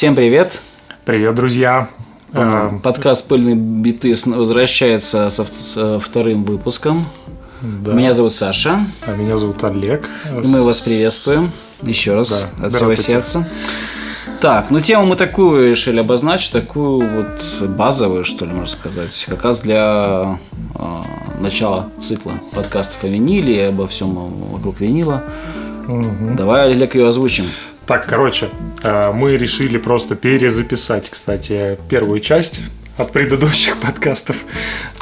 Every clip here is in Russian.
Всем привет! Привет, друзья! Э, подкаст «Пыльные биты» возвращается со вторым выпуском. Да. Меня зовут Саша. А меня зовут Олег. И мы вас приветствуем еще раз да. от всего сердца. Так, ну тему мы такую решили обозначить, такую вот базовую, что ли, можно сказать, как раз для э, начала цикла подкастов о виниле и обо всем вокруг винила. Угу. Давай, Олег, ее озвучим. Так, короче, э, мы решили просто перезаписать, кстати, первую часть от предыдущих подкастов.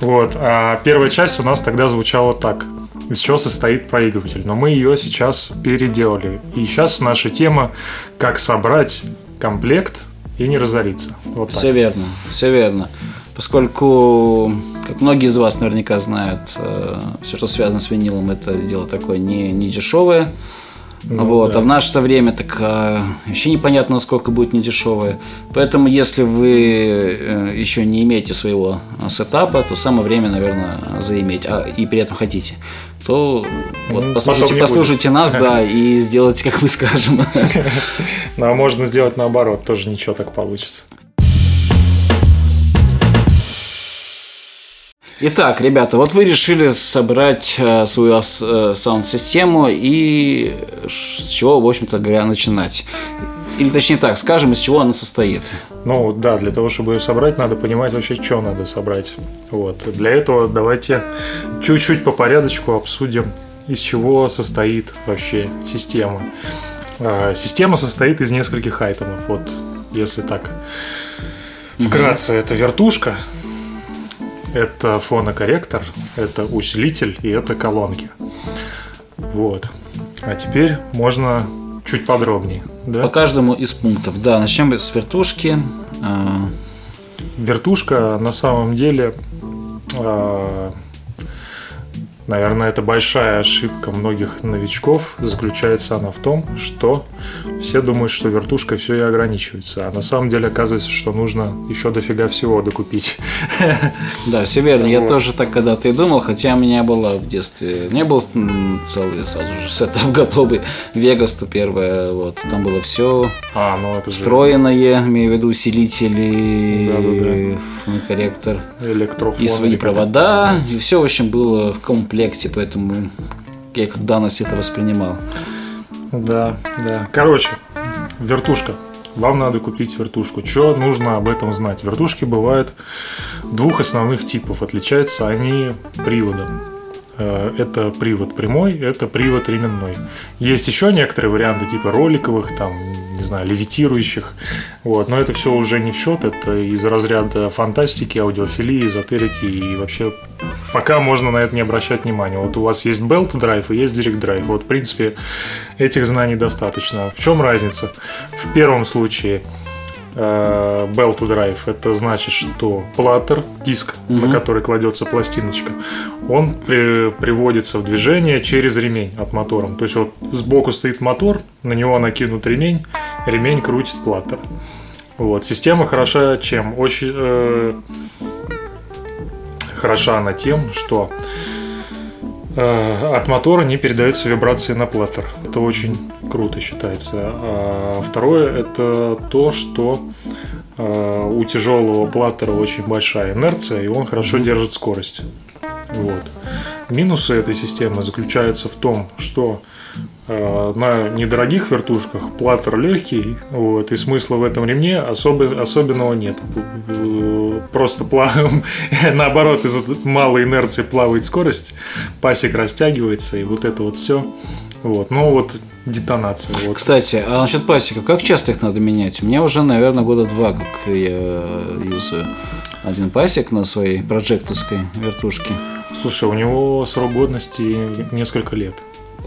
Вот. А первая часть у нас тогда звучала так. Из чего состоит проигрыватель. Но мы ее сейчас переделали. И сейчас наша тема «Как собрать комплект и не разориться. Вот все верно, все верно. Поскольку, как многие из вас наверняка знают, э, все, что связано с винилом, это дело такое не, не дешевое. Ну, вот, да. а в наше время так а, еще непонятно, насколько будет недешевое. Поэтому, если вы э, еще не имеете своего сетапа, то самое время, наверное, заиметь, а, и при этом хотите то вот ну, послушайте, послушайте нас, да, и сделайте, как мы скажем. Ну, а можно сделать наоборот, тоже ничего так получится. Итак, ребята, вот вы решили собрать э, свою э, саунд-систему и с чего, в общем-то говоря, начинать. Или точнее так, скажем, из чего она состоит. Ну да, для того, чтобы ее собрать, надо понимать вообще, что надо собрать. Вот. Для этого давайте чуть-чуть по порядочку обсудим, из чего состоит вообще система. А, система состоит из нескольких айтемов. Вот, если так вкратце, это вертушка, это фонокорректор, это усилитель и это колонки. Вот. А теперь можно чуть подробнее. Да? По каждому из пунктов. Да, начнем с вертушки. А, Вертушка на самом деле а, Наверное, это большая ошибка многих новичков. Заключается она в том, что все думают, что вертушкой все и ограничивается. А на самом деле оказывается, что нужно еще дофига всего докупить. Да, все верно. Я тоже так когда-то и думал, хотя у меня было в детстве, не был целый сразу же сетап готовый. Вегас то первое, вот, там было все а, ну это встроенное, имею в виду усилители, корректор, и свои провода, и все, в общем, было в комплекте комплекте, поэтому я как данность это воспринимал. Да, да. Короче, вертушка. Вам надо купить вертушку. Что нужно об этом знать? Вертушки бывают двух основных типов. Отличаются они приводом. Э, это привод прямой, это привод ременной. Есть еще некоторые варианты типа роликовых, там, не знаю, левитирующих. Вот. Но это все уже не в счет, это из разряда фантастики, аудиофилии, эзотерики и вообще пока можно на это не обращать внимания. Вот у вас есть Belt Drive и есть Direct Drive. Вот, в принципе, этих знаний достаточно. В чем разница? В первом случае э, Belt Drive это значит, что платтер, диск, mm-hmm. на который кладется пластиночка, он при, приводится в движение через ремень от мотора. То есть вот сбоку стоит мотор, на него накинут ремень, ремень крутит платтер. Вот. Система хороша чем? Очень э, хороша она тем, что э, от мотора не передаются вибрации на платтер. Это очень круто считается. А второе это то, что э, у тяжелого платтера очень большая инерция, и он хорошо держит скорость. Вот. Минусы этой системы заключаются в том, что Э, на недорогих вертушках платтер легкий, вот, и смысла в этом ремне особо, особенного нет. Просто плаваем, наоборот, из-за малой инерции плавает скорость, пасек растягивается, и вот это вот все. Вот, ну вот детонация. Вот. Кстати, а насчет пасеков, как часто их надо менять? У меня уже, наверное, года два, как я юзаю один пасек на своей прожекторской вертушке. Слушай, у него срок годности несколько лет.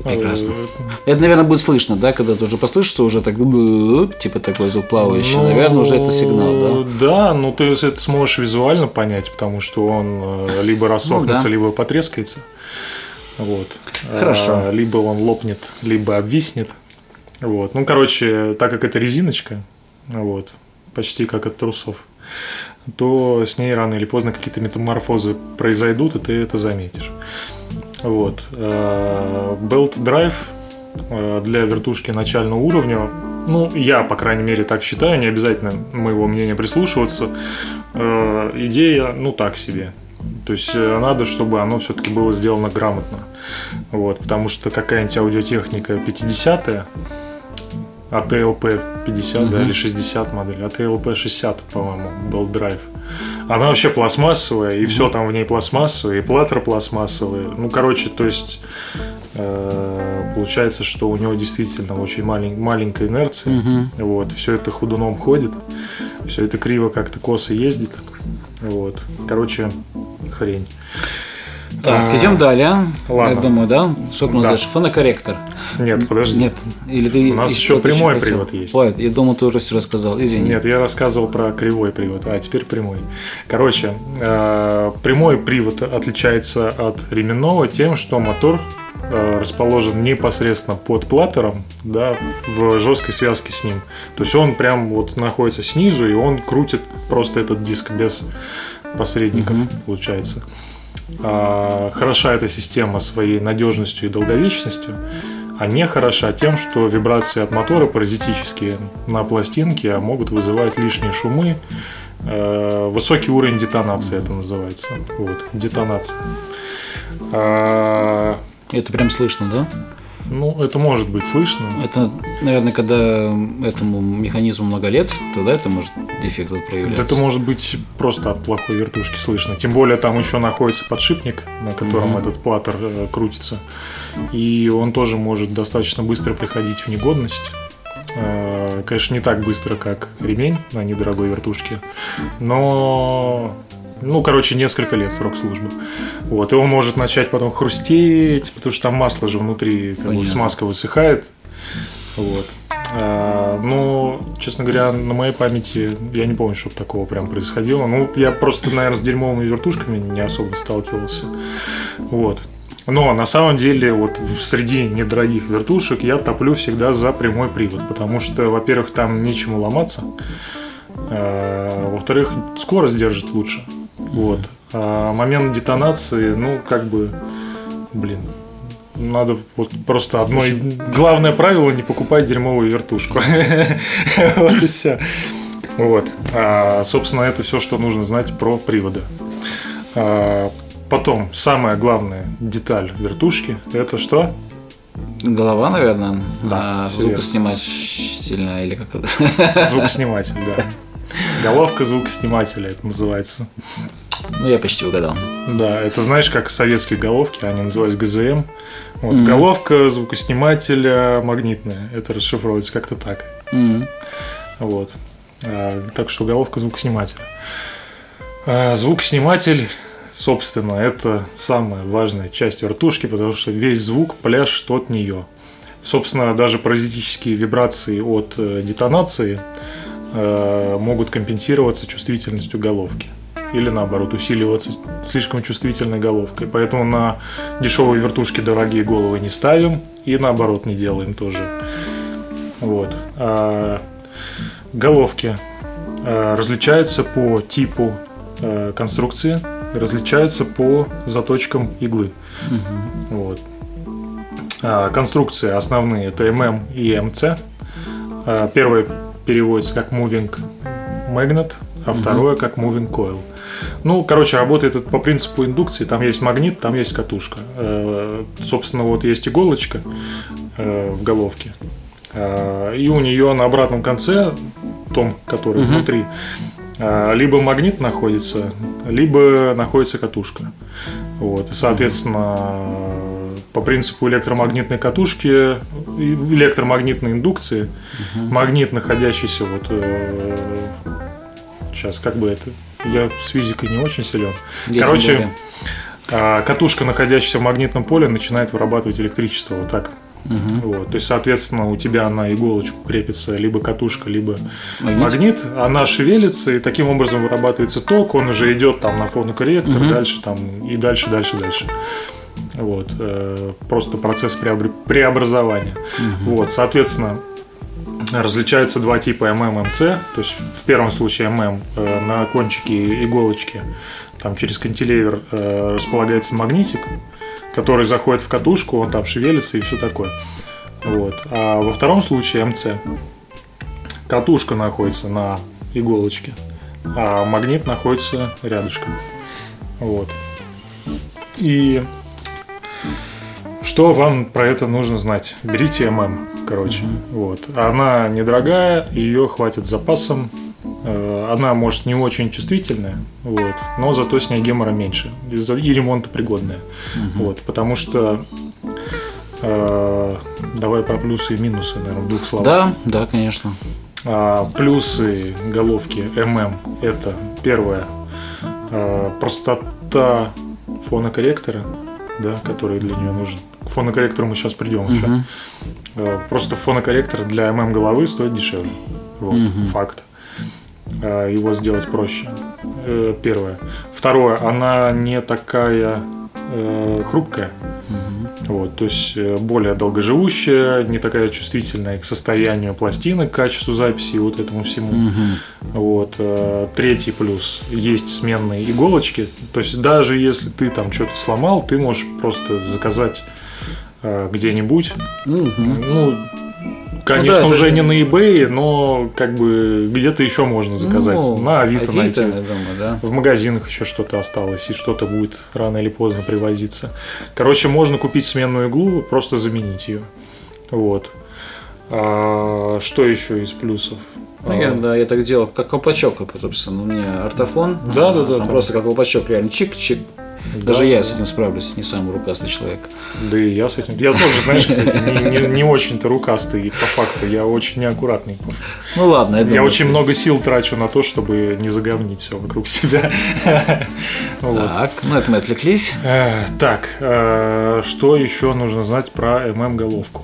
Прекрасно. Это, наверное, будет слышно, да, когда ты уже послышишься, уже так, типа такой звук плавающий. Ну, наверное, уже это сигнал, да? Да, ну ты это сможешь визуально понять, потому что он э, либо рассохнется, ну, да. либо потрескается. Вот. Хорошо. А, либо он лопнет, либо обвиснет. Вот. Ну, короче, так как это резиночка, вот, почти как от трусов, то с ней рано или поздно какие-то метаморфозы произойдут, и ты это заметишь. Вот. Э, Belt Drive э, для вертушки начального уровня, ну, я, по крайней мере, так считаю, не обязательно моего мнения прислушиваться, э, идея, ну, так себе. То есть надо, чтобы оно все-таки было сделано грамотно. Вот, потому что какая-нибудь аудиотехника 50-я, ATLP 50 угу. да, или 60 модель, ATLP 60, по-моему, был драйв. Она вообще пластмассовая, и угу. все там в ней пластмассовое, и платтер пластмассовый. Ну, короче, то есть э, получается, что у него действительно очень малень, маленькая инерция. Угу. Вот, все это худуном ходит, все это криво как-то косо ездит. Вот. Короче, хрень. Так, а, идем далее. Ладно. Я думаю, да? Что ты называешь? Да. Фонокорректор. Нет, подожди. Нет. Или ты У нас еще прямой еще привод есть. Ой, я думаю, ты уже все рассказал. Извини. Нет, я рассказывал про кривой привод, а теперь прямой. Короче, э, прямой привод отличается от ременного тем, что мотор э, расположен непосредственно под платтером, да, в жесткой связке с ним. То есть он прям вот находится снизу, и он крутит просто этот диск без посредников, угу. получается. А, хороша эта система своей надежностью и долговечностью, а не хороша тем, что вибрации от мотора паразитические на пластинке могут вызывать лишние шумы, э, высокий уровень детонации это называется. Вот, детонация. А, это прям слышно, да? Ну, это может быть слышно. Это, наверное, когда этому механизму много лет, тогда это может дефект проявляться. Это может быть просто от плохой вертушки слышно. Тем более там еще находится подшипник, на котором mm-hmm. этот платтер э, крутится. И он тоже может достаточно быстро приходить в негодность. Э, конечно, не так быстро, как ремень на недорогой вертушке, но ну, короче, несколько лет срок службы. Вот, и он может начать потом хрустеть, потому что там масло же внутри, как бы, смазка высыхает. Вот. А, но, честно говоря, на моей памяти я не помню, чтобы такого прям происходило. Ну, я просто, наверное, с дерьмовыми вертушками не особо сталкивался. Вот. Но на самом деле вот среди недорогих вертушек я топлю всегда за прямой привод, потому что, во-первых, там нечему ломаться, а, во-вторых, скорость держит лучше. Вот. А момент детонации, ну, как бы, блин, надо вот просто одно главное правило не покупать дерьмовую вертушку. Вот и все. Вот. А, собственно, это все, что нужно знать про приводы. А, потом, самая главная деталь вертушки это что? Голова, наверное. Да. А, звукоснимательная или как это? Звукосниматель, да. Головка звукоснимателя это называется. Ну, я почти угадал. Да, это знаешь, как советские головки, они назывались ГЗМ. Вот, mm-hmm. Головка звукоснимателя магнитная. Это расшифровывается как-то так. Mm-hmm. Вот. А, так что головка звукоснимателя. А, звукосниматель, собственно, это самая важная часть вертушки, потому что весь звук пляж от нее. Собственно, даже паразитические вибрации от э, детонации могут компенсироваться чувствительностью головки или наоборот усиливаться слишком чувствительной головкой. Поэтому на дешевые вертушки дорогие головы не ставим и наоборот не делаем тоже. Вот. А головки а, различаются по типу а, конструкции, различаются по заточкам иглы. Угу. Вот. А, конструкции основные это ММ и МЦ. А, первое переводится как Moving Magnet, а второе как Moving Coil. Ну, короче, работает это по принципу индукции. Там есть магнит, там есть катушка. Э, собственно, вот есть иголочка э, в головке. Э, и у нее на обратном конце, том, который угу. внутри, либо магнит находится, либо находится катушка. Вот. И, соответственно, по принципу электромагнитной катушки, электромагнитной индукции, угу. магнит, находящийся вот сейчас, как бы это я с физикой не очень силен. Я Короче, а, катушка, находящаяся в магнитном поле, начинает вырабатывать электричество вот так. Угу. Вот, то есть, соответственно, у тебя на иголочку крепится либо катушка, либо магнит. магнит, она шевелится, и таким образом вырабатывается ток, он уже идет там на фонокорректор, угу. дальше там и дальше, дальше, дальше. Вот, э, просто процесс преобразования. Угу. Вот, соответственно, различаются два типа ММ-МЦ. То есть в первом случае ММ э, на кончике иголочки, там через кантилевер э, располагается магнитик, который заходит в катушку, он там шевелится и все такое. Вот. А во втором случае МЦ. Катушка находится на иголочке, а магнит находится рядышком. Вот. И что вам про это нужно знать? Берите ММ, короче. Mm-hmm. Вот. Она недорогая, ее хватит с запасом. Э, она, может, не очень чувствительная, вот, но зато с ней гемора меньше и ремонтопригодная. Mm-hmm. Вот, потому что э, давай про плюсы и минусы, наверное, в двух словах. Да, да, конечно. А, плюсы головки ММ это первое э, простота фонокорректора, да, который для нее нужен. К фонокорректору мы сейчас придем угу. еще. Э, просто фонокорректор для ММ головы стоит дешевле. Вот, угу. факт. Э, его сделать проще. Э, первое. Второе, она не такая хрупкая. Угу. Вот, то есть более долгоживущая, не такая чувствительная к состоянию пластины, к качеству записи и вот этому всему. Угу. Вот. Третий плюс. Есть сменные иголочки. То есть даже если ты там что-то сломал, ты можешь просто заказать Э, где-нибудь. Угу. Ну, конечно, ну, да, уже это... не на eBay, но как бы где-то еще можно заказать. Ну, на Авито, Авито найти. Думаю, да. В магазинах еще что-то осталось, и что-то будет рано или поздно привозиться. Короче, можно купить сменную иглу, просто заменить ее. Вот. А, что еще из плюсов? Ну, я, да, я так делал, как колпачок, собственно, у меня ортофон. Да, да, да. Там просто как колпачок, реально чик-чик, даже да, я да. с этим справлюсь, не самый рукастый человек. Да и я с этим. Я тоже, знаешь, кстати, не, не, не очень-то рукастый по факту. Я очень неаккуратный. Ну ладно, я, я очень много сил трачу на то, чтобы не заговнить все вокруг себя. Так, ну это мы отвлеклись. Э, так, э, что еще нужно знать про ММ-головку?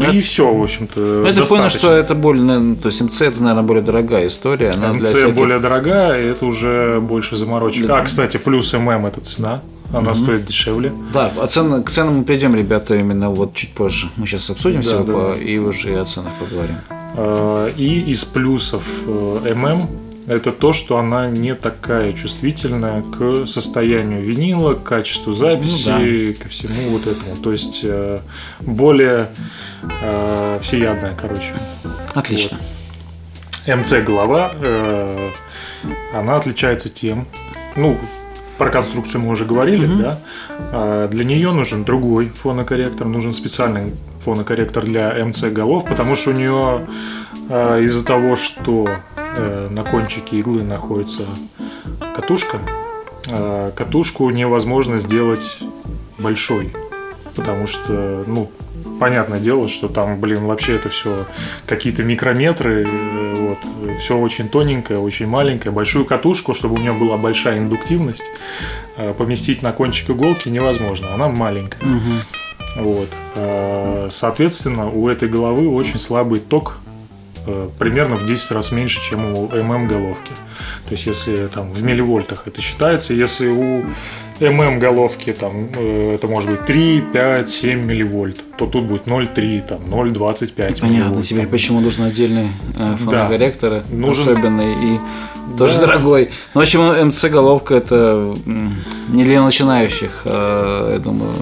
Да и все, в общем-то. Ну, это понял, что это более, то есть МЦ это, наверное, более дорогая история. Она МЦ для всяких... более дорогая, и это уже больше заморочек. Да. А, кстати, плюс ММ это цена. Она угу. стоит дешевле. Да, о цен, к ценам мы придем, ребята, именно вот чуть позже. Мы сейчас обсудим да, все да. По, и уже о ценах поговорим. А, и из плюсов э, ММ это то, что она не такая чувствительная к состоянию винила, к качеству записи, ну, да. ко всему вот этому. То есть э, более э, всеядная, короче. Отлично. Вот. МЦ голова, э, она отличается тем, ну, про конструкцию мы уже говорили, mm-hmm. да. А для нее нужен другой фонокорректор, нужен специальный фонокорректор для МЦ голов, потому что у нее а, из-за того, что на кончике иглы находится катушка. А катушку невозможно сделать большой, потому что, ну, понятное дело, что там, блин, вообще это все какие-то микрометры, э, вот, все очень тоненькое, очень маленькое. Большую катушку, чтобы у нее была большая индуктивность, э, поместить на кончик иголки невозможно, она маленькая. Угу. Вот. Соответственно, у этой головы очень слабый ток Э, примерно в 10 раз меньше, чем у ММ головки. То есть, если там в милливольтах это считается, если у ММ головки там э, это может быть 3, 5, 7 милливольт, то тут будет 0,3, там 0,25 Понятно теперь, почему нужен отдельный э, фонокорректор, да. нужен... особенный и тоже да. дорогой. Ну, в общем, МЦ головка это не для начинающих, э, я думаю,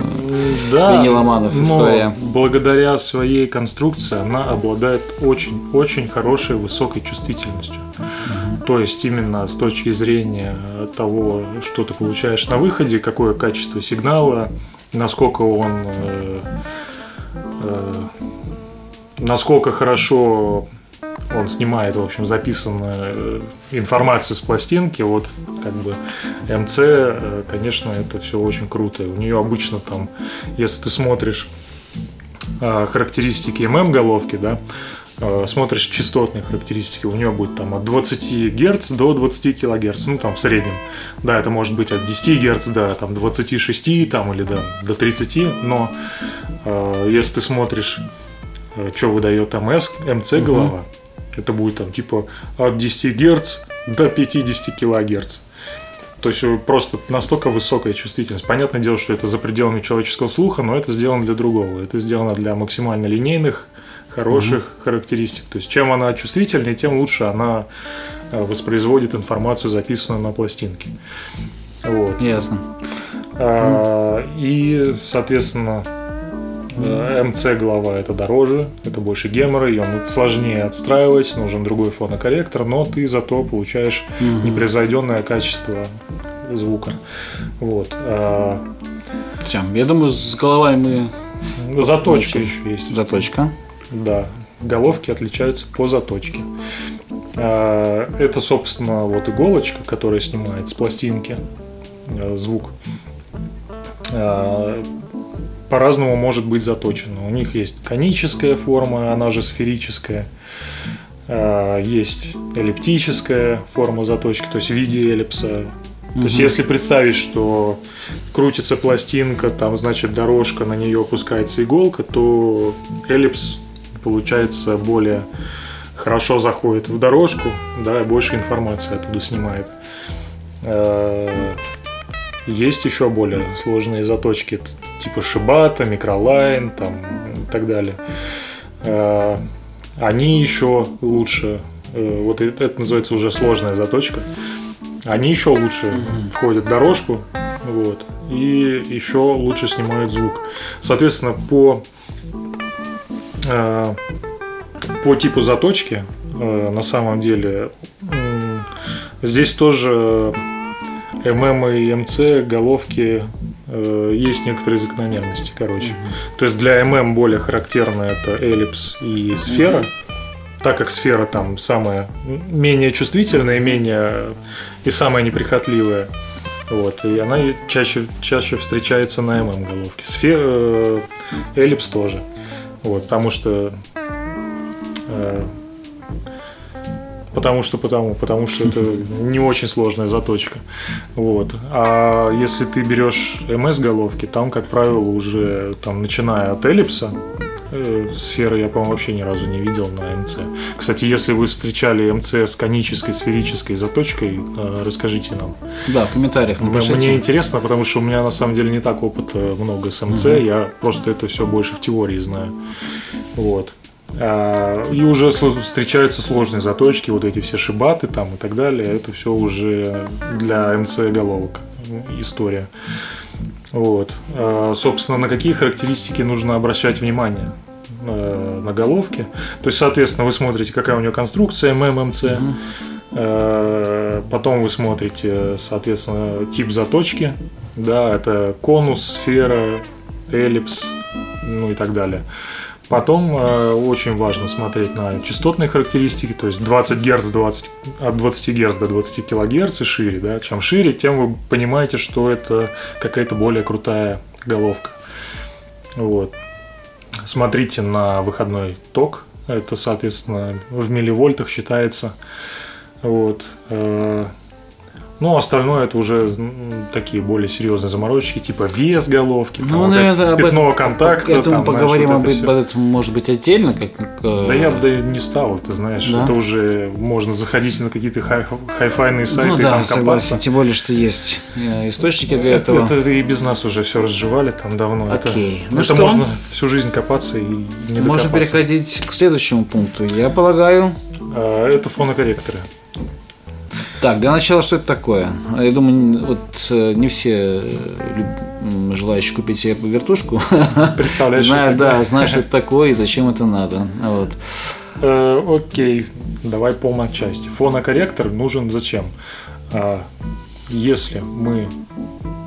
да, виниломанов история. благодаря своей конструкции она обладает очень-очень хорошей высокой чувствительностью. То есть именно с точки зрения того, что ты получаешь на выходе, какое качество сигнала, насколько он э, э, насколько хорошо он снимает, в общем, записанную информацию с пластинки. Вот как бы МЦ, э, конечно, это все очень круто. У нее обычно там, если ты смотришь э, характеристики ММ головки, да, э, смотришь частотные характеристики, у нее будет там от 20 Гц до 20 кГц, ну там в среднем. Да, это может быть от 10 Гц до там, 26 там, или до, до 30, но э, если ты смотришь, что выдает МС, МЦ голова, угу это будет там типа от 10 Гц до 50 кГц. То есть э, просто настолько высокая чувствительность. Понятное дело, что это за пределами человеческого слуха, но это сделано для другого. Это сделано для максимально линейных, хороших mm-hmm. характеристик. То есть чем она чувствительнее, тем лучше она э, воспроизводит информацию, записанную на пластинке. Вот. Ясно. А, и, соответственно, МЦ глава это дороже, это больше гемора, ее сложнее отстраивать, нужен другой фонокорректор, но ты зато получаешь угу. непревзойденное качество звука. Вот. А, Все, я думаю, с головой мы... Заточка еще есть. Заточка. Да. Головки отличаются по заточке. А, это, собственно, вот иголочка, которая снимает с пластинки э, звук. А, по-разному может быть заточена. У них есть коническая форма, она же сферическая. Есть эллиптическая форма заточки, то есть в виде эллипса то есть, если представить, что крутится пластинка, там, значит, дорожка, на нее опускается иголка, то эллипс получается более хорошо заходит в дорожку, да, и больше информации оттуда снимает. Э, есть еще более сложные заточки, типа шибата, микролайн, там и так далее. Э, они еще лучше. Э, вот это называется уже сложная заточка они еще лучше mm-hmm. входят в дорожку, вот, и еще лучше снимают звук. Соответственно, по по типу заточки э, на самом деле э, здесь тоже ММ и МЦ головки э, есть некоторые закономерности, короче. Mm-hmm. То есть для ММ более характерно это эллипс и сфера. Mm-hmm так как сфера там самая менее чувствительная, менее и самая неприхотливая. Вот, и она чаще, чаще встречается на ММ головке. Сфера, э, эллипс тоже. Вот, потому что э, потому что потому, потому что это не очень сложная заточка. Вот. А если ты берешь МС головки, там, как правило, уже там, начиная от эллипса, сферы я, по-моему, вообще ни разу не видел на МЦ. Кстати, если вы встречали МЦ с конической, сферической заточкой, э, расскажите нам. Да, в комментариях напишите. Мне интересно, потому что у меня на самом деле не так опыта много с МЦ, угу. я просто это все больше в теории знаю. Вот. А, и уже встречаются сложные заточки, вот эти все шибаты там и так далее. Это все уже для МЦ головок история. Вот. А, собственно, на какие характеристики нужно обращать внимание? Э, на головке. То есть, соответственно, вы смотрите, какая у нее конструкция МММЦ. Угу. Потом вы смотрите, соответственно, тип заточки. Да, это конус, сфера, эллипс, ну и так далее. Потом э, очень важно смотреть на частотные характеристики, то есть 20 Гц 20, от 20 Гц до 20 кГц и шире. Да? Чем шире, тем вы понимаете, что это какая-то более крутая головка. Вот. Смотрите на выходной ток, это, соответственно, в милливольтах считается. Вот. Э, ну, остальное это уже такие более серьезные заморочки, типа вес головки, ну, там, наверное, вот пятно этом, контакта. Думаю, там, поговорим знаешь, вот об этом, может быть, отдельно. Как, как, да я бы да, не стал, ты знаешь. Да? Это уже можно заходить на какие-то хай- хайфайные сайты ну, да, там согласен, тем более, что есть э, источники для это, этого. Это и без нас уже все разжевали там давно. Окей. Это, ну это что? можно всю жизнь копаться и не Можно переходить к следующему пункту. Я полагаю... А, это фонокорректоры. Так, для начала, что это такое? Я думаю, вот э, не все э, желающие купить себе вертушку Представляешь, знают, да, знают, что это такое и зачем это надо. Вот. Э, окей, давай по части. Фонокорректор нужен зачем? А, если мы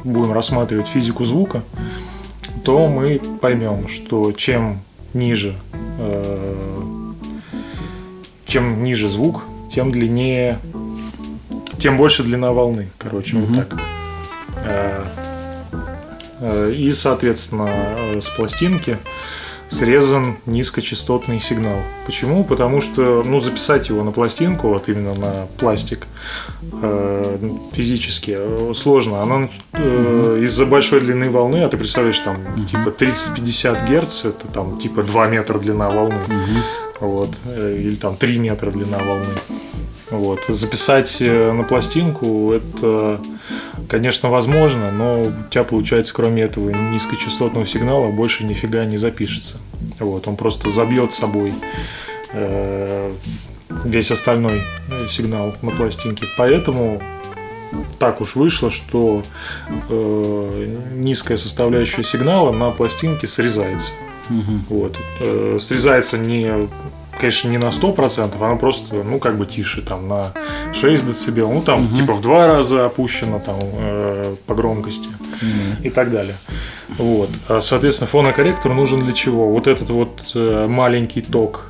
будем рассматривать физику звука, то мы поймем, что чем ниже, чем ниже звук, тем длиннее тем больше длина волны, короче, угу. вот так. Э, э, и, соответственно, э, с пластинки срезан низкочастотный сигнал. Почему? Потому что, ну, записать его на пластинку, вот именно на пластик, э, физически сложно. Она э, из-за большой длины волны, а ты представляешь, там, типа 30-50 Герц, это там, типа 2 метра длина волны, вот, или там 3 метра длина волны. Вот. Записать э, на пластинку это, конечно, возможно, но у тебя получается, кроме этого низкочастотного сигнала, больше нифига не запишется. Вот. Он просто забьет собой э, весь остальной э, сигнал на пластинке. Поэтому так уж вышло, что э, низкая составляющая сигнала на пластинке срезается. Вот. Э, срезается не конечно, не на 100%, она просто, ну, как бы тише, там, на 6 дБ, ну, там, угу. типа, в два раза опущено, там, э, по громкости угу. и так далее. Вот. А, соответственно, фонокорректор нужен для чего? Вот этот вот э, маленький ток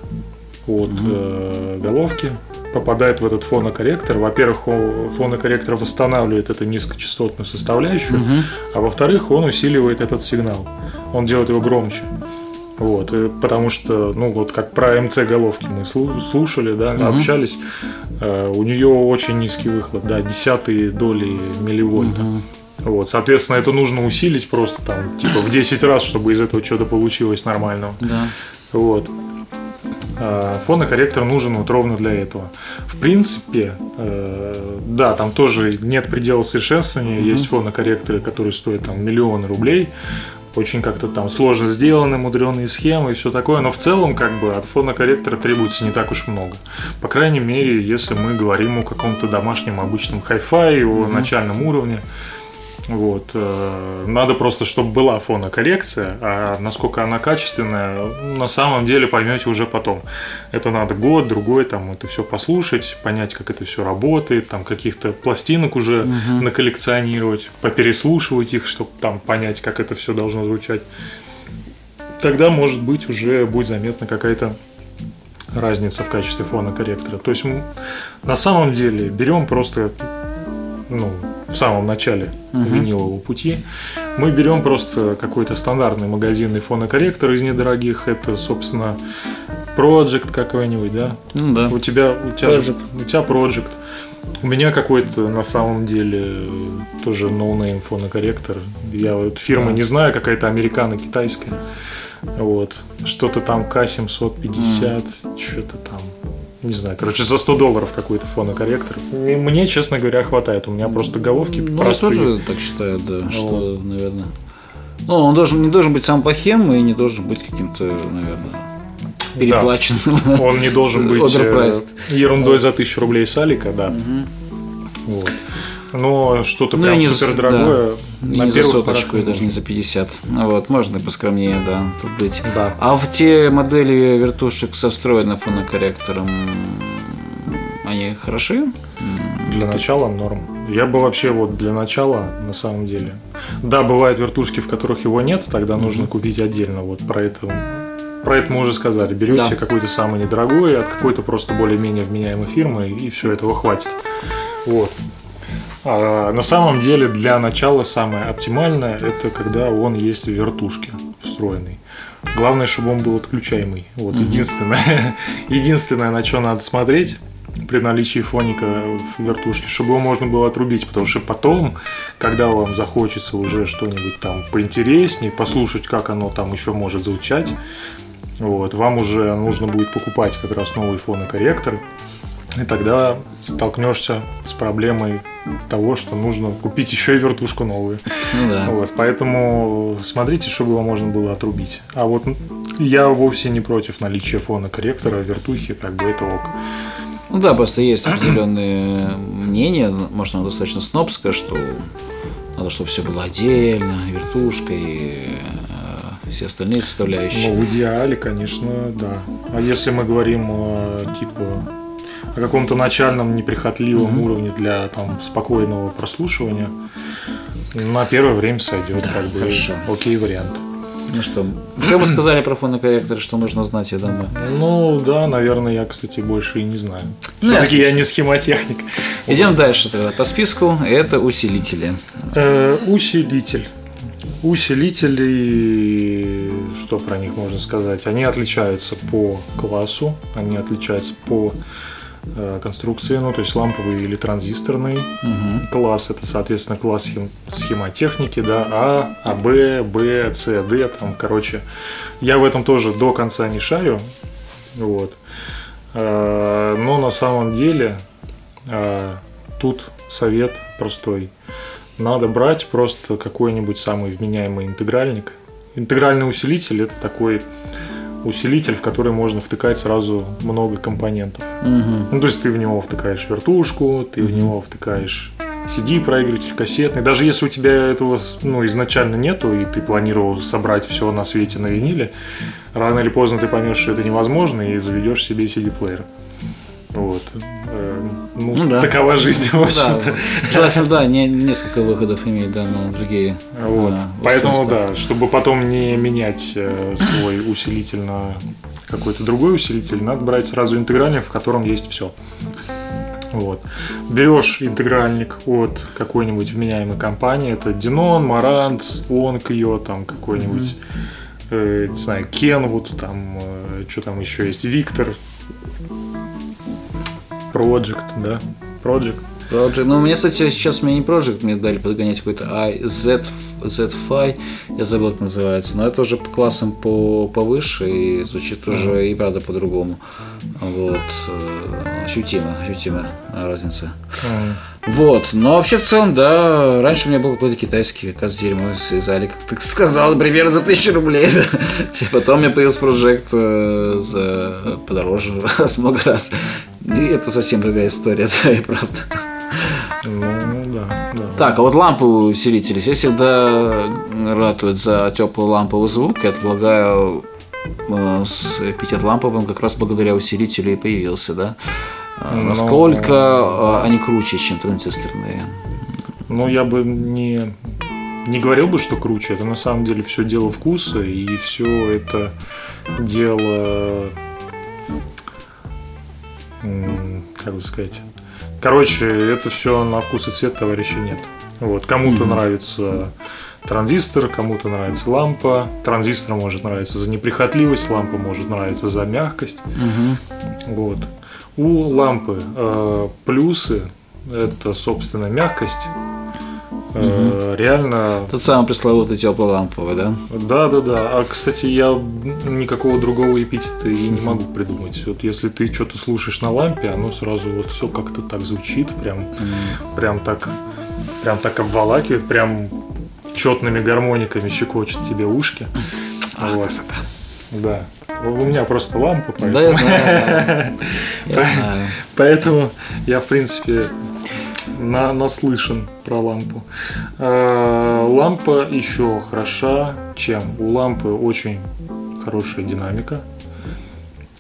от угу. э, головки попадает в этот фонокорректор. Во-первых, фонокорректор восстанавливает эту низкочастотную составляющую, угу. а во-вторых, он усиливает этот сигнал. Он делает его громче. Вот, потому что, ну, вот как про МЦ головки мы слушали, да, угу. общались, э, у нее очень низкий выхлоп, да, десятые доли милливольта. Угу. Вот, соответственно, это нужно усилить просто там, типа, в 10 раз, чтобы из этого что-то получилось нормального. Да. Вот. А фонокорректор нужен вот ровно для этого. В принципе, э, да, там тоже нет предела совершенствования. Mm-hmm. Есть фонокорректоры, которые стоят там миллионы рублей очень как-то там сложно сделаны, мудреные схемы и все такое, но в целом как бы от фонокорректора требуется не так уж много. По крайней мере, если мы говорим о каком-то домашнем обычном хай-фай, о mm-hmm. начальном уровне, вот. Э, надо просто, чтобы была фонокоррекция, а насколько она качественная, на самом деле поймете уже потом. Это надо год, другой, там это все послушать, понять, как это все работает, там каких-то пластинок уже угу. наколлекционировать, попереслушивать их, чтобы там понять, как это все должно звучать. Тогда, может быть, уже будет заметна какая-то разница в качестве фонокорректора. То есть на самом деле берем просто ну, в самом начале угу. винилового пути. Мы берем просто какой-то стандартный магазинный фонокорректор из недорогих. Это, собственно, Pro-Ject какой-нибудь, да? Ну да. У тебя, у тебя, Pro-Ject. у тебя Pro-Ject. У меня какой-то на самом деле тоже ноунейм фонокорректор. Я вот фирмы да. не знаю, какая-то американо-китайская. Вот. Что-то там К750, мм. что-то там не знаю, короче, за 100 долларов какой-то фонокорректор. И мне, честно говоря, хватает. У меня просто головки ну, простые. я тоже так считаю, да, вот. что, наверное... Ну, он должен, не должен быть самым плохим и не должен быть каким-то, наверное, переплаченным. Да. Он не должен быть э, ерундой за тысячу рублей салика, да. Вот. Но что-то ну, прям супер дорогое. Да. Не за соточку и даже не за 50. Ну, вот, можно и поскромнее, да, тут быть. Да. А в те модели вертушек со встроенным фонокорректором, они хороши? Для начала норм. Я бы вообще вот для начала, на самом деле. Да, бывают вертушки, в которых его нет, тогда mm-hmm. нужно купить отдельно. Вот про это про это мы уже сказали. Берете да. какой-то самый недорогой от какой-то просто более-менее вменяемой фирмы, и все этого хватит. Вот. А на самом деле для начала самое оптимальное это когда он есть в вертушке встроенный. Главное, чтобы он был отключаемый. Вот mm-hmm. единственное, единственное, на что надо смотреть при наличии фоника в вертушке, чтобы его можно было отрубить, потому что потом, когда вам захочется уже что-нибудь там поинтереснее, послушать, как оно там еще может звучать, вот, вам уже нужно будет покупать как раз новый фонокорректор, и тогда столкнешься с проблемой того, что нужно купить еще и вертушку новую. Ну да. Вот, поэтому смотрите, чтобы его можно было отрубить. А вот я вовсе не против наличия фона корректора, вертухи, как бы это ок. Ну да, просто есть определенные мнения, может, оно достаточно снобское, что надо, чтобы все было отдельно, вертушка и э, все остальные составляющие. Ну, в идеале, конечно, да. А если мы говорим о, типа, о каком-то начальном неприхотливом mm-hmm. уровне для там спокойного прослушивания, на первое время сойдет, да, как бы хорошо. окей вариант. Ну что, все вы сказали про фонокорректор, что нужно знать, я думаю. Ну да, наверное, я, кстати, больше и не знаю. Ну, Все-таки я не схемотехник. Идем дальше тогда по списку. Это усилители. Э, усилитель. Усилители, что про них можно сказать? Они отличаются по классу, они отличаются по конструкции, ну то есть ламповый или транзисторный угу. класс, это соответственно класс схем, схемотехники, да, А, А, Б, Б, С, Д, там, короче, я в этом тоже до конца не шарю, вот, э, но на самом деле э, тут совет простой, надо брать просто какой-нибудь самый вменяемый интегральник, интегральный усилитель это такой усилитель, в который можно втыкать сразу много компонентов. Угу. Ну, то есть ты в него втыкаешь вертушку, ты угу. в него втыкаешь CD, проигрыватель кассетный. Даже если у тебя этого ну, изначально нету, и ты планировал собрать все на свете на виниле, рано или поздно ты поймешь, что это невозможно, и заведешь себе CD-плеер. Вот. Э, ну, ну, да. такова жизнь, в общем-то. Да, желательно, да, не, несколько выходов иметь, да, но другие. Вот. Да, Поэтому, да, чтобы потом не менять э, свой усилитель на какой-то другой усилитель, надо брать сразу интегральник, в котором есть все. Вот. Берешь интегральник от какой-нибудь вменяемой компании, это Denon, Marantz, Onkyo, там какой-нибудь, mm-hmm. э, не знаю, Kenwood, там, э, что там еще есть, Виктор, Project, да, Project. Project. Ну, мне, кстати, сейчас мне не Project, мне дали подгонять какой-то I, Z, Z-Fi, я забыл, как называется, но это уже по классам по, повыше и звучит уже и правда по-другому. Вот, э, ощутимо, ощутимо разница. Вот, но вообще в целом, да, раньше у меня был какой-то китайский, как раз дерьмо связали, как ты сказал, примерно за тысячу рублей. Потом у меня появился проект э, за подороже раз много раз. И это совсем другая история, да, и правда. Ну, да, да. Так, а вот лампы усилители. Я всегда ратуют за теплый ламповый звук. Я предлагаю э, с пятиламповым как раз благодаря усилителю и появился, да? А Но... Насколько э, они круче, чем транзисторные? Ну, я бы не, не говорил бы, что круче. Это на самом деле все дело вкуса, и все это дело как бы сказать. Короче, это все на вкус и цвет товарища нет. Вот, кому-то mm-hmm. нравится транзистор, кому-то нравится лампа. Транзистор может нравиться за неприхотливость, лампа может нравиться за мягкость. Mm-hmm. Вот. У лампы э, плюсы это, собственно, мягкость Угу. Реально. Тот самый пресловутый теплоламповый, да? Да, да, да. А кстати, я никакого другого эпитета и не могу придумать. Вот если ты что-то слушаешь на лампе, оно сразу вот все как-то так звучит, прям, mm. прям так, прям так обволакивает, прям четными гармониками щекочет тебе ушки. Ах, вот. красота. Да. У меня просто лампа, поэтому... Да, я знаю. Я знаю. Поэтому я, в принципе, на, наслышан про лампу. Э, лампа еще хороша, чем? У лампы очень хорошая динамика.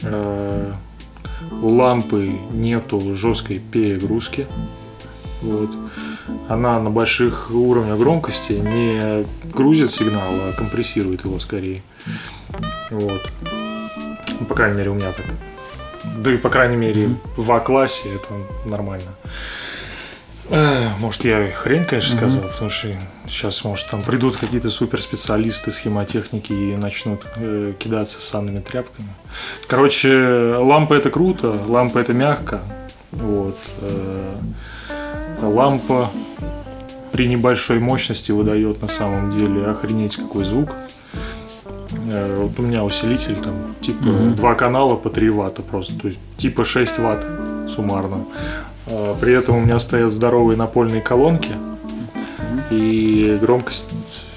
Э, у лампы нету жесткой перегрузки. Вот. Она на больших уровнях громкости не грузит сигнал, а компрессирует его скорее. Вот. По крайней мере, у меня так. Да и, по крайней мере, в А-классе это нормально. Э, может, я хрень, конечно, mm-hmm. сказал, потому что сейчас, может, там придут какие-то суперспециалисты схемотехники и начнут э, кидаться санными тряпками. Короче, лампа это круто, лампа это мягко. Вот. Э, лампа при небольшой мощности выдает на самом деле охренеть какой звук. Э, вот у меня усилитель там типа mm-hmm. два канала по 3 ватта просто, то есть типа 6 ватт суммарно. А, при этом у меня стоят здоровые напольные колонки, и громкость,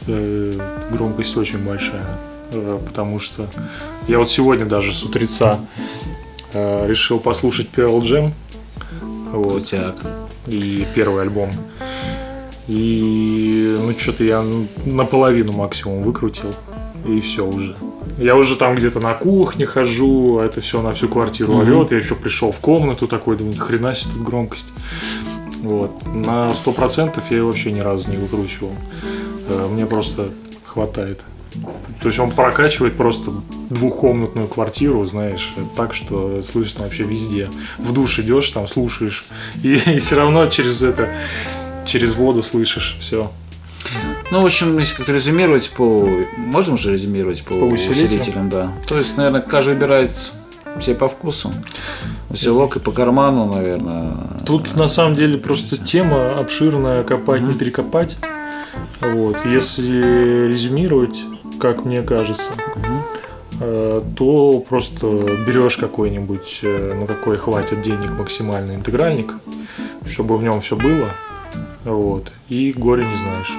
э, громкость очень большая, э, потому что я вот сегодня даже с утреца э, решил послушать Pearl Jam, вот, так. и первый альбом. И ну что-то я наполовину максимум выкрутил, и все уже. Я уже там где-то на кухне хожу, а это все на всю квартиру mm-hmm. орет. Я еще пришел в комнату такой, думаю, ни хрена себе тут громкость. Вот. На сто процентов я вообще ни разу не выкручивал. Э, мне просто хватает. То есть он прокачивает просто двухкомнатную квартиру, знаешь, так, что слышно вообще везде. В душ идешь, там слушаешь, и, и все равно через это, через воду слышишь все. Ну, в общем, если как-то резюмировать по... Можно же резюмировать по, по усилителям? усилителям, да. То есть, наверное, каждый выбирает все по вкусу. Усилок и по карману, наверное. Тут на самом деле просто тема обширная, копать, mm-hmm. не перекопать. Вот. Если резюмировать, как мне кажется, mm-hmm. то просто берешь какой-нибудь, э, на какой хватит денег максимальный интегральник, чтобы в нем все было. Вот. И горе не знаешь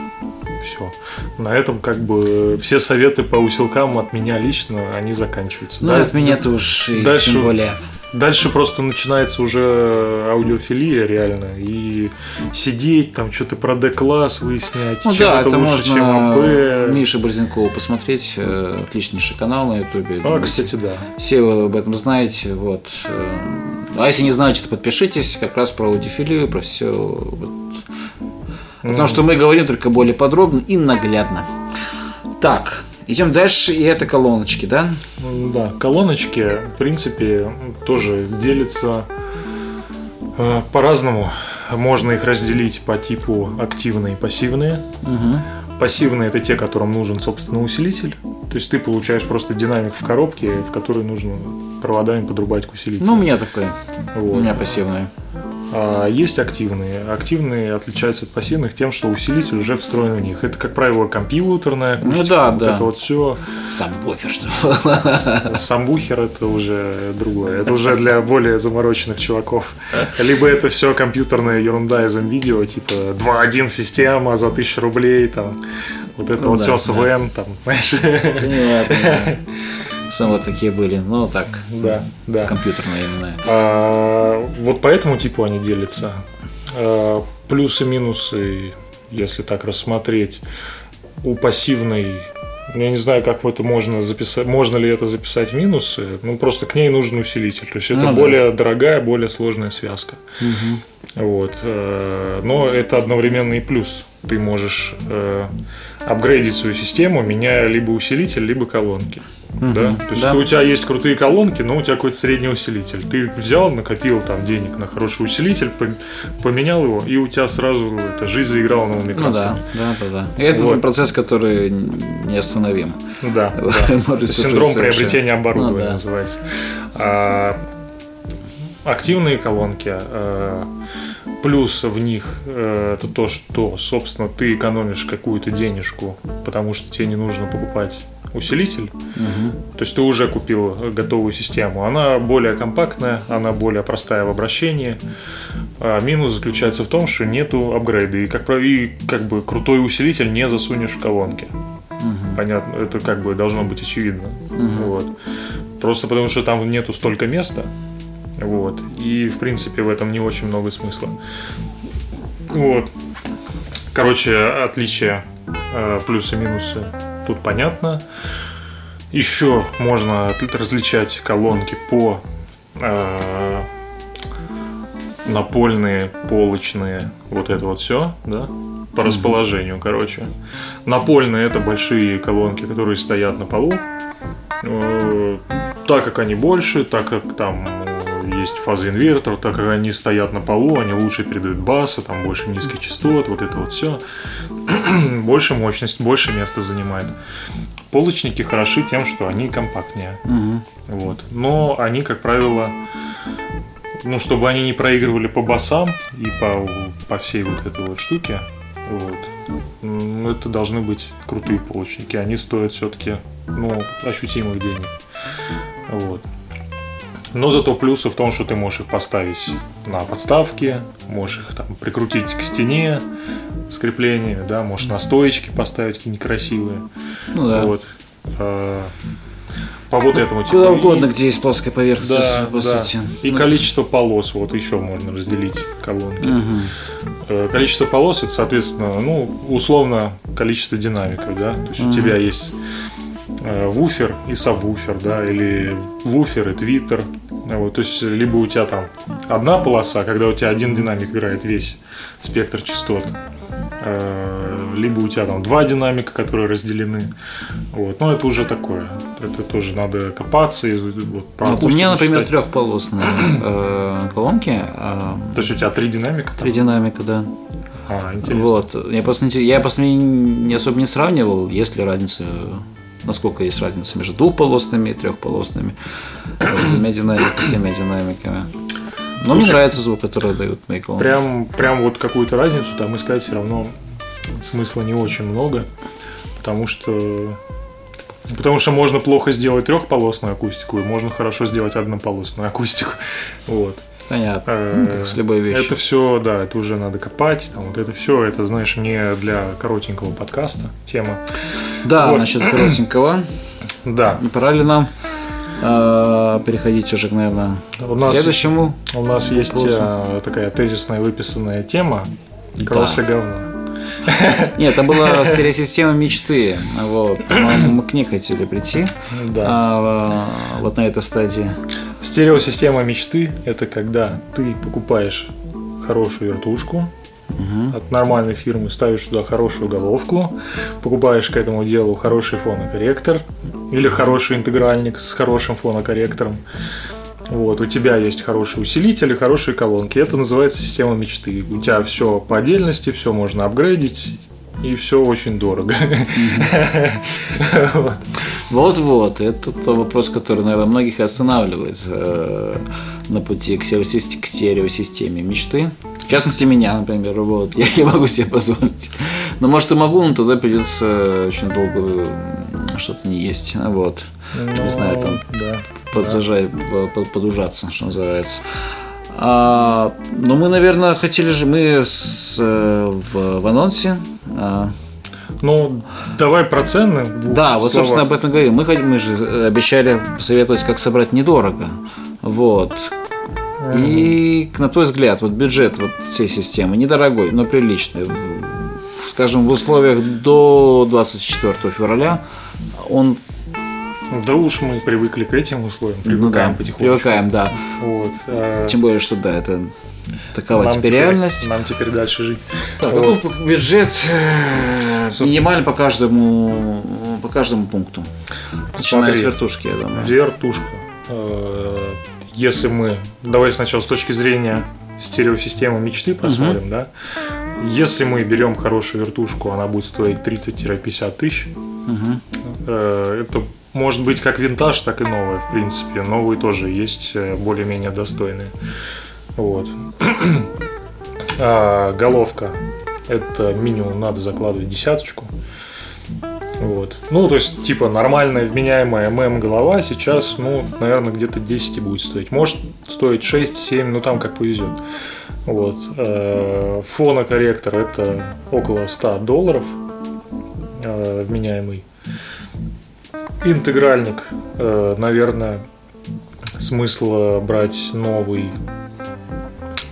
все. На этом как бы все советы по усилкам от меня лично, они заканчиваются. Ну, да? от меня-то уж дальше, тем более. Дальше просто начинается уже аудиофилия реально. И сидеть, там что-то про D-класс выяснять, Ну чем да, это, это лучше, можно чем АБ. Миша Борзенкова посмотреть. э, Отличнейший канал на Ютубе. А, кстати, да. Все вы об этом знаете. Вот. э, А если не знаете, то подпишитесь. Как раз про аудиофилию, про все. Вот. Потому что мы говорим только более подробно и наглядно. Так, идем дальше. И это колоночки, да? М, Да, колоночки, в принципе, тоже делятся э, по-разному. Можно их разделить по типу активные и пассивные. Пассивные это те, которым нужен, собственно, усилитель. То есть ты получаешь просто динамик в коробке, в который нужно проводами подрубать к усилителю. Ну, у меня такой. Вот. У меня пассивный. А есть активные. Активные отличаются от пассивных тем, что усилитель уже встроен в них. Это, как правило, компьютерная акустика, Ну да, вот да. это вот все. Сам буфер, что ли? Самбухер это уже другое. Это уже для более замороченных чуваков. Либо это все компьютерная ерунда из видео, типа 2.1 система за 1000 рублей, там. Вот это Ну вот да, все СВН, там, знаешь. Понимаю, вот такие были. Ну, так, Да, да. компьютерные именно. А, вот по этому типу они делятся. А, плюсы, минусы, если так рассмотреть, у пассивной, я не знаю, как в это можно записать, можно ли это записать минусы, ну просто к ней нужен усилитель. То есть это да. более дорогая, более сложная связка. Вот. э, Но это одновременно и плюс. Ты можешь э, апгрейдить свою систему, меняя либо усилитель, либо колонки. Да? То есть Да. у тебя есть крутые колонки, но у тебя какой-то средний усилитель. Ты взял, накопил там денег на хороший усилитель, пом- поменял его, и у тебя сразу эта жизнь заиграла новыми Ну да, красками. да, да, да. И это Вот. процесс, который неостановим. Да, да. Может Синдром приобретения оборудования Ну да. называется. А, активные колонки. э, плюс в них э, это то, что, собственно, ты экономишь какую-то денежку, потому что тебе не нужно покупать усилитель. То есть ты уже купил готовую систему. Она более компактная, она более простая в обращении. А минус заключается в том, что нету апгрейда. И как, и как бы крутой усилитель не засунешь в колонки. Понятно, это как бы должно быть очевидно. Вот. Просто потому что там нету столько места. Вот. И в принципе в этом не очень много смысла. Вот. Короче, отличия, э, плюсы и минусы тут понятно. Еще можно различать колонки по э, напольные, полочные, вот это вот все, да, по расположению, короче. Напольные это большие колонки, которые стоят на полу. Э, Так как они больше, так как там есть фазоинвертор, так как они стоят на полу, они лучше передают баса, там больше низких частот, вот это вот все. больше мощность, больше места занимает. Полочники хороши тем, что они компактнее. Вот. Но они, как правило, ну, чтобы они не проигрывали по басам и по, по всей вот этой вот штуке, вот, это должны быть крутые полочники. Они стоят все-таки, ну, ощутимых денег. Вот. Но зато плюсы в том, что ты можешь их поставить на подставке, можешь их там прикрутить к стене с креплениями, да, можешь на стоечки поставить какие-нибудь красивые. Ну да. Вот. А, По вот этому типу. Куда И- угодно, где есть плоская поверхность, да, по да. сути. И Ну, количество полос, вот еще можно разделить колонки. мгм. Э, Количество полос это, соответственно, ну, условно, количество динамиков, да. То есть у тебя есть вуфер и сабвуфер, да, или вуфер и твиттер. Вот, то есть, либо у тебя там одна полоса, когда у тебя один динамик играет весь спектр частот, э, либо у тебя там два динамика, которые разделены. Вот. Но это уже такое. Это тоже надо копаться. И вот, Вот у меня, например, трехполосные э, колонки, э, То есть у тебя три динамика? там? три динамика, да. А, интересно. Вот. Я просто, я просто не особо не сравнивал, есть ли разница, насколько есть разница между двухполосными и трехполосными, между двумя динамиками. Но мне Слушай, нравится звук, который дают колонки. Прям, прям вот какую-то разницу там искать все равно смысла не очень много, потому что Потому что можно плохо сделать трехполосную акустику, и можно хорошо сделать однополосную акустику. Вот. Понятно. Ну, как с любой вещью. Это все, да, это уже надо копать. Там, вот это все, это, знаешь, не для коротенького подкаста тема. Да, вот. насчет коротенького. Да. Не пора ли нам э, переходить уже, наверное, У нас- к следующему. У нас есть Вопросы? э, такая тезисная выписанная тема. Кросс ли говно? Нет, это была серия системы мечты. Вот. Мы, к ней хотели прийти. Да. А, вот на этой стадии. Стереосистема мечты – это когда ты покупаешь хорошую вертушку от нормальной фирмы, ставишь туда хорошую головку, покупаешь к этому делу хороший фонокорректор или хороший интегральник с хорошим фонокорректором. Вот, у тебя есть хороший усилитель и хорошие колонки. Это называется система мечты. У тебя все по отдельности, все можно апгрейдить, и все очень дорого. Вот. Вот-вот, это тот вопрос, который, наверное, многих останавливает э, на пути к стереосис- к стереосистеме мечты. В частности, меня, например, вот, я не могу себе позволить. Но, может, и могу, но тогда придется очень долго что-то не есть. Вот. Не знаю, там Ну, да. подзажать, под- подужаться, что называется. А, но мы, наверное, хотели же мы с, э, в, в анонсе. а, Ну, давай про цены. да, вот, собственно, об этом говорим. Мы, мы же э, обещали посоветовать, как собрать недорого. Вот. И, на твой взгляд, вот бюджет вот всей системы недорогой, но приличный. Скажем, в условиях до 24 февраля он Да уж мы привыкли к этим условиям, ну привыкаем да, потихонечку. привыкаем, да. Вот. а, Тем более, что да, это такова нам теперь реальность. Нам теперь дальше жить. Так, Вот. каков бюджет э, минимальный по каждому по каждому пункту. Начиная с вертушки, я думаю. Вертушка. Э, Если мы... Давай сначала с точки зрения стереосистемы мечты посмотрим, да? Если мы берем хорошую вертушку, она будет стоить 30-50 тысяч. Мгм. Э, Это может быть как винтаж, так и новая, в принципе. Новые тоже есть э, более-менее достойные. Вот. А, головка. Это минимум надо закладывать десяточку. Вот. Ну, то есть, типа, нормальная вменяемая ММ голова сейчас, ну, наверное, где-то 10 и будет стоить. Может стоить 6-7, ну там как повезет. Вот. Э, Фонокорректор это около 100 долларов вменяемый. Интегральник, э, наверное, смысл брать новый.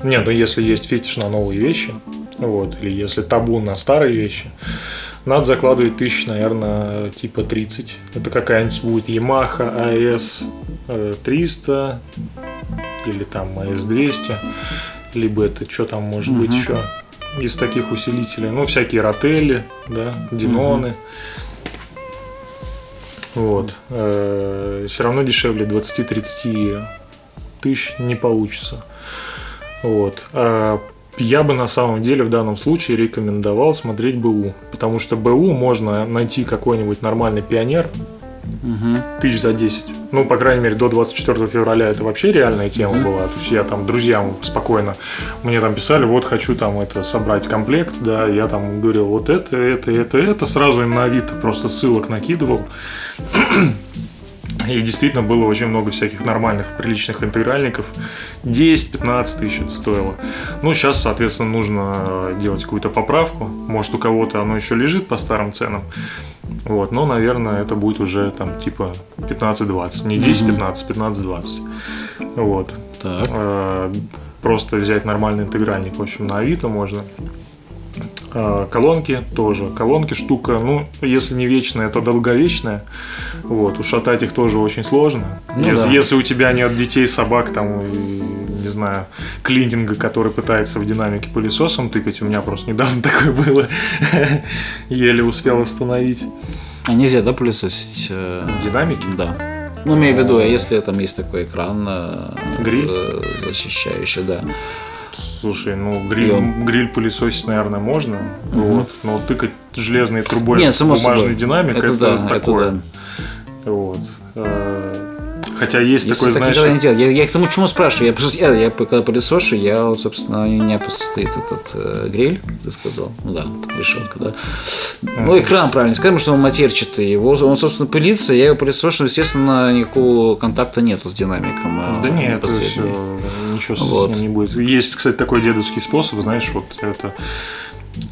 Не, ну если есть фетиш на новые вещи, вот, или если табу на старые вещи, надо закладывать тысяч, наверное, типа 30. Это какая-нибудь будет Yamaha AS э, 300 или там AS 200, либо это что там может быть Мгм. еще из таких усилителей. Ну, всякие ротели, да, диноны. Вот. Все равно дешевле 20-30 тысяч не получится. Вот. А Я бы на самом деле в данном случае рекомендовал смотреть БУ, потому что БУ можно найти какой-нибудь нормальный пионер Мгм. тысяч за 10. Ну, по крайней мере, до 24 февраля это вообще реальная тема была. То есть я там друзьям спокойно мне там писали, вот хочу там это собрать комплект, да, я там говорил, вот это, это, это, это, сразу им на Авито просто ссылок накидывал. И действительно было очень много всяких нормальных, приличных интегральников. 10-15 тысяч это стоило. Ну, сейчас, соответственно, нужно делать какую-то поправку. Может, у кого-то оно еще лежит по старым ценам. Вот, но, наверное, это будет уже там типа 15-20. Не 10-15, 15-20. Вот. Так. Э, Просто взять нормальный интегральник, в общем, на Авито можно. Э, Колонки тоже. Колонки штука, ну, если не вечная, то долговечная. Вот, ушатать их тоже очень сложно. Ну если, да. если у тебя нет детей, собак, там, и, не знаю, клининга, который пытается в динамике пылесосом тыкать, у меня просто недавно такое было. Еле успел остановить. А нельзя, да, пылесосить? э, Динамики? Да. Ну, имею в виду, а если там есть такой экран э, Гриль? э, защищающий, да. Слушай, ну гриль, Ё. гриль пылесосить, наверное, можно. Вот. Но тыкать железной трубой Нет, само бумажный собой. динамик это, это, да, такое. это да. Вот. Э, Хотя есть Если такой, так знаешь, не делал. Я, я к тому чему спрашиваю. Я, я, я когда пылесошу, я, вот, собственно, у меня стоит этот э, гриль, ты сказал. Ну да, решетка, да. Ну, экран, правильно скажем, что он матерчатый. Его, он, собственно, пылится, я его пылесошу, естественно, никакого контакта нету с динамиком. а, Да нет, это все, ничего с Вот. ним не будет. Есть, кстати, такой дедовский способ, знаешь, вот это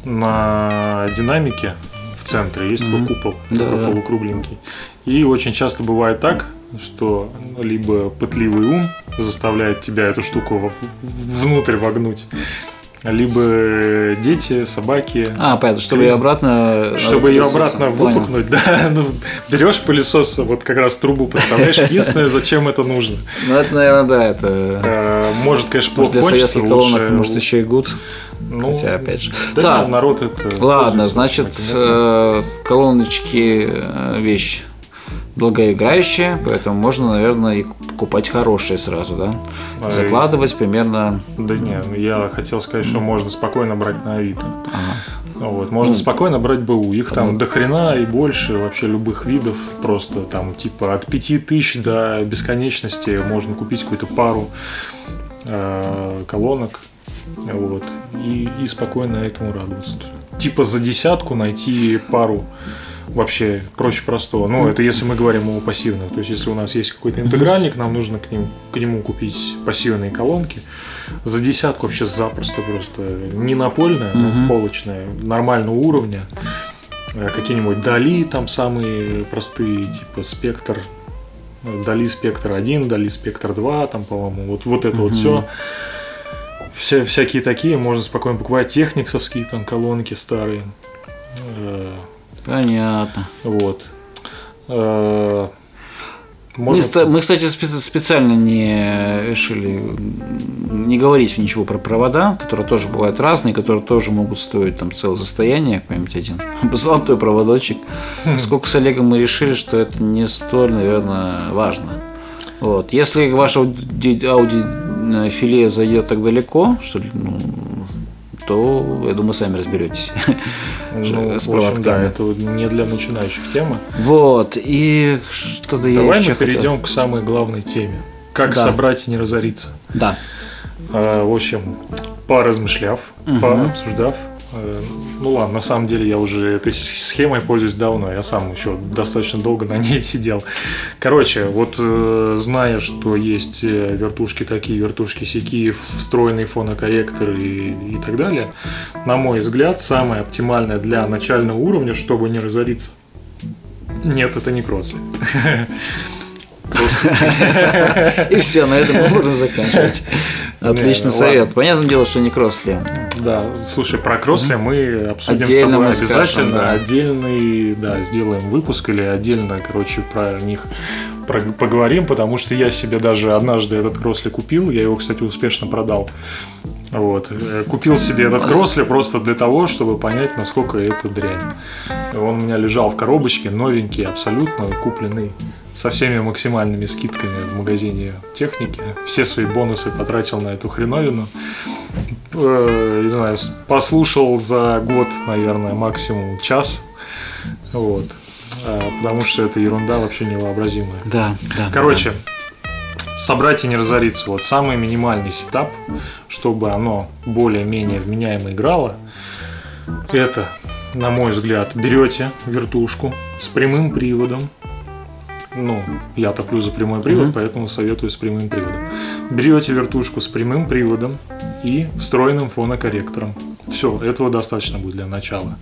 на динамике в центре есть такой купол, Да, такой да. полукругленький. И очень часто бывает так, что либо пытливый ум заставляет тебя эту штуку внутрь вогнуть, либо дети, собаки. А, понятно, чтобы ее обратно... Чтобы ее обратно Понял. выпукнуть, да, ну, берешь пылесос, вот как раз трубу подставляешь. Единственное, зачем это нужно. Ну, это, наверное, да, это... Э, Может, конечно, плохо для советских колонок, может, еще и гуд. ну, Хотя, опять же. Да, народ это... Ладно, значит, э, колоночки э, вещь долгоиграющая, поэтому можно, наверное, и покупать хорошие сразу, да? А, Закладывать примерно... Да нет, я хотел сказать, что можно спокойно брать на Авито. Ага. Вот, можно Ну, спокойно брать БУ. Их там вот. до хрена и больше вообще любых видов. Просто там типа от 5000 до бесконечности можно купить какую-то пару э, колонок. Вот, и, и спокойно этому радоваться. Типа за десятку найти пару вообще проще простого. Ну, это если мы говорим о пассивных. То есть, если у нас есть какой-то интегральник, нам нужно к, ним, к нему купить пассивные колонки. За десятку вообще запросто просто. Не напольная, но полочная, нормального уровня. Э, Какие-нибудь Дали там самые простые, типа спектр. Дали спектр 1, Дали спектр 2, там, по-моему, вот, вот это вот все. Все, всякие такие, можно спокойно покупать техниксовские там колонки старые. Э, Понятно. Вот. Э, Мы, Можно... мы, кстати, спе- специально не решили не говорить ничего про провода, которые тоже бывают разные, которые тоже могут стоить там целое состояние, какой-нибудь один золотой проводочек. Сколько с Олегом мы решили, что это не столь, наверное, важно. Вот. Если ваше ауди, ауди филе зайдет так далеко, что ну, то, я думаю, сами разберетесь. Ну, с общем, да, проводками. это не для начинающих тема. Вот. И что-то я Давай мы хотел- перейдем к самой главной теме. Как Да. собрать и не разориться. Да. А, В общем, поразмышляв, Мгм. пообсуждав, ну ладно, на самом деле я уже этой схемой пользуюсь давно, я сам еще достаточно долго на ней сидел. Короче, вот э, зная, что есть э, вертушки такие, вертушки сякие, встроенный фонокорректор и, и так далее, на мой взгляд, самое оптимальное для начального уровня, чтобы не разориться. Нет, это не Кросли. И все, на этом мы можем заканчивать. Отличный совет. Понятное дело, что не кроссли. Да, слушай, про Кросли мы обсудим Отдельно с тобой мы скажем, обязательно. да. Отдельный, да, сделаем выпуск или отдельно, короче, про них поговорим, потому что я себе даже однажды этот Кросли купил, я его, кстати, успешно продал. Вот. Э, Купил себе этот Кросли просто для того, чтобы понять, насколько это дрянь. Он у меня лежал в коробочке, новенький, абсолютно купленный со всеми максимальными скидками в магазине техники. Все свои бонусы потратил на эту хреновину. Э, не знаю, послушал за год, наверное, максимум час. Вот. А, Потому что это ерунда вообще невообразимая. Да, да. Короче, собрать и не разориться. Вот самый минимальный сетап, чтобы оно более-менее вменяемо играло, это, на мой взгляд, берете вертушку с прямым приводом. Ну, я топлю за прямой привод, Мгм. поэтому советую с прямым приводом. Берете вертушку с прямым приводом и встроенным фонокорректором. Все, этого достаточно будет для начала.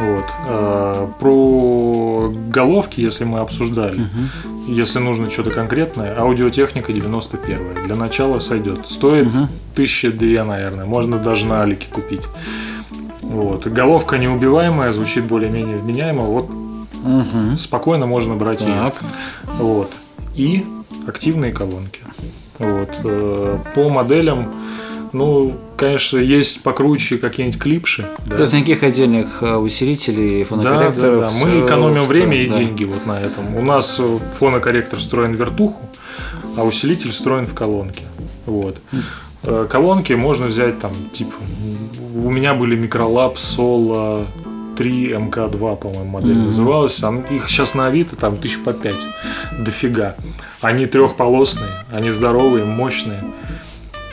Вот. А, Про головки, если мы обсуждали, Мгм. если нужно что-то конкретное, аудиотехника 91 Для начала сойдет. Стоит Мгм. тысячи две, наверное. Можно даже на Алике купить. Вот. Головка неубиваемая, звучит более-менее вменяемо. Вот Мгм. спокойно можно брать ее. Так. Вот. И активные колонки. Вот. Э, По моделям, ну, конечно, есть покруче какие-нибудь клипши. да. То есть никаких отдельных э, усилителей, Да, фонокорректоров. да, да. всё Мы экономим встроено, время и да. деньги вот на этом. У нас фонокорректор встроен в вертуху, а усилитель встроен в колонке. Вот. Э, Колонки можно взять там, типа, у меня были микролаб Solo 3 МК2, по-моему, модель Мгм. называлась. Их сейчас на Авито там тысяч по пять. Дофига. Они трехполосные, они здоровые, мощные.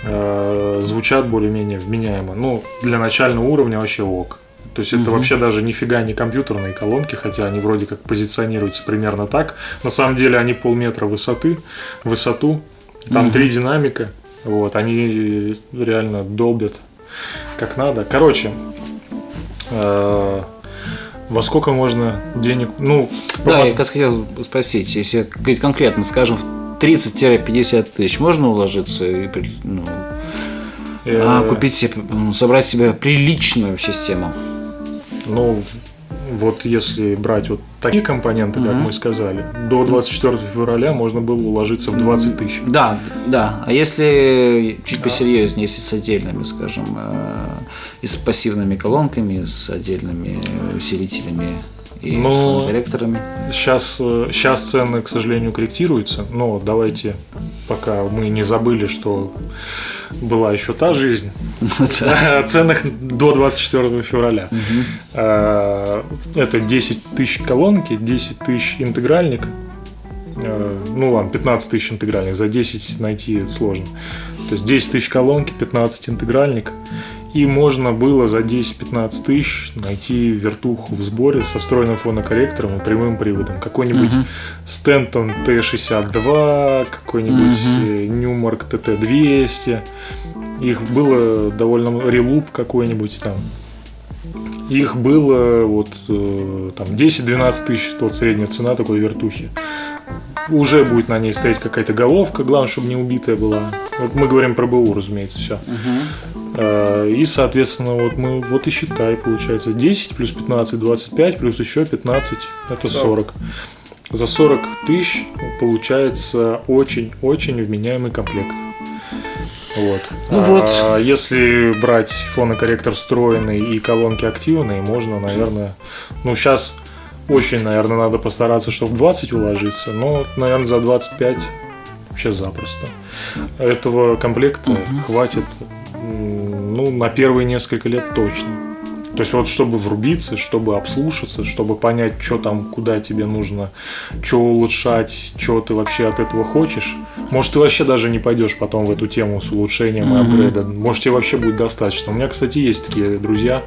Э, Звучат более-менее вменяемо. Ну, для начального уровня вообще ок. То есть это вообще даже нифига не компьютерные колонки, хотя они вроде как позиционируются примерно так. На самом деле они полметра высоты, высоту, там Мгм. три динамика, вот, они реально долбят как надо. Короче, э, Во сколько можно денег? Ну, да, я как хотел спросить, если говорить конкретно, скажем, в 30-50 тысяч можно уложиться и ну, а, купить себе, ну, собрать себе приличную систему? Ну, вот если брать вот такие компоненты, как mm-hmm. мы сказали, до 24 февраля можно было уложиться в 20 тысяч. Да, да. А если чуть посерьезнее, если с отдельными, скажем, э, и с пассивными колонками, с отдельными усилителями и но корректорами. Сейчас, сейчас э, цены, к сожалению, корректируются, но давайте, пока мы не забыли, что была еще та жизнь, о ценах до 24 февраля. Э, это 10 тысяч колонки, 10 тысяч интегральник, э, ну ладно, 15 тысяч интегральник, за 10 найти сложно. То есть 10 тысяч колонки, 15 интегральник. И можно было за 10-15 тысяч найти вертуху в сборе со встроенным фонокорректором и прямым приводом. Какой-нибудь uh-huh. Stanton T62, какой-нибудь uh-huh. Newmark TT200. Их было довольно... Релуп какой-нибудь там. Их было вот э, там 10-12 тысяч, тот средняя цена такой вертухи. Уже будет на ней стоять какая-то головка, главное, чтобы не убитая была. Вот мы говорим про БУ, разумеется, все. Uh-huh. И, соответственно, вот мы вот и считай, получается, 10 плюс 15, 25, плюс еще 15, это 40. За 40 тысяч получается очень-очень вменяемый комплект. Вот. Ну вот. А если брать фонокорректор встроенный и колонки активные, можно, наверное, ну сейчас очень, наверное, надо постараться, чтобы в 20 уложиться, но, наверное, за 25 вообще запросто. Этого комплекта угу. хватит ну, на первые несколько лет точно. То есть вот чтобы врубиться, чтобы обслушаться, чтобы понять, что там, куда тебе нужно, что улучшать, что ты вообще от этого хочешь. Может, ты вообще даже не пойдешь потом в эту тему с улучшением и апгрейда. Может, тебе вообще будет достаточно. У меня, кстати, есть такие друзья,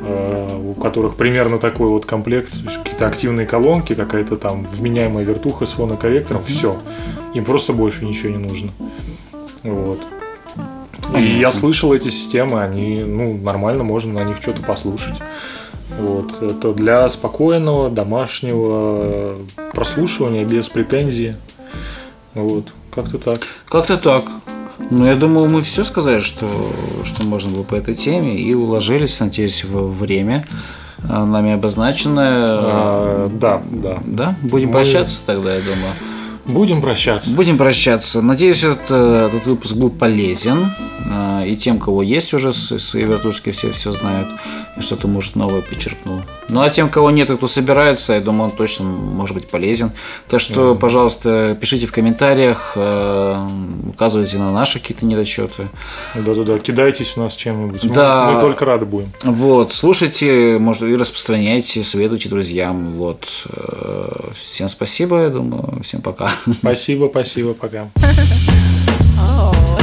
э, у которых примерно такой вот комплект, какие-то активные колонки, какая-то там вменяемая вертуха с фонокорректором, все. Им просто больше ничего не нужно. Вот. И я слышал эти системы, они, ну, нормально, можно на них что-то послушать. Вот. Это для спокойного домашнего прослушивания без претензий. Вот. Как-то так. Как-то так. Ну, я думаю, мы все сказали, что, что можно было по этой теме, и уложились, надеюсь, в время а, нами обозначенное. А, да, да. Да? Будем мы... прощаться тогда, я думаю. Будем прощаться. Будем прощаться. Надеюсь, этот, этот выпуск был полезен. А, и тем, кого есть уже свои вертушки, все все знают. И что-то, может, новое почерпнул. Ну, а тем, кого нет, кто собирается, я думаю, он точно может быть полезен. Так что, mm-hmm. пожалуйста, пишите в комментариях, э, указывайте на наши какие-то недочеты. Да-да-да, кидайтесь у нас чем-нибудь. Да. Мы, мы только рады будем. Вот, слушайте, может, и распространяйте, советуйте друзьям. Вот. Э, всем спасибо, я думаю. Всем пока. Спасибо, спасибо, пока. Oh.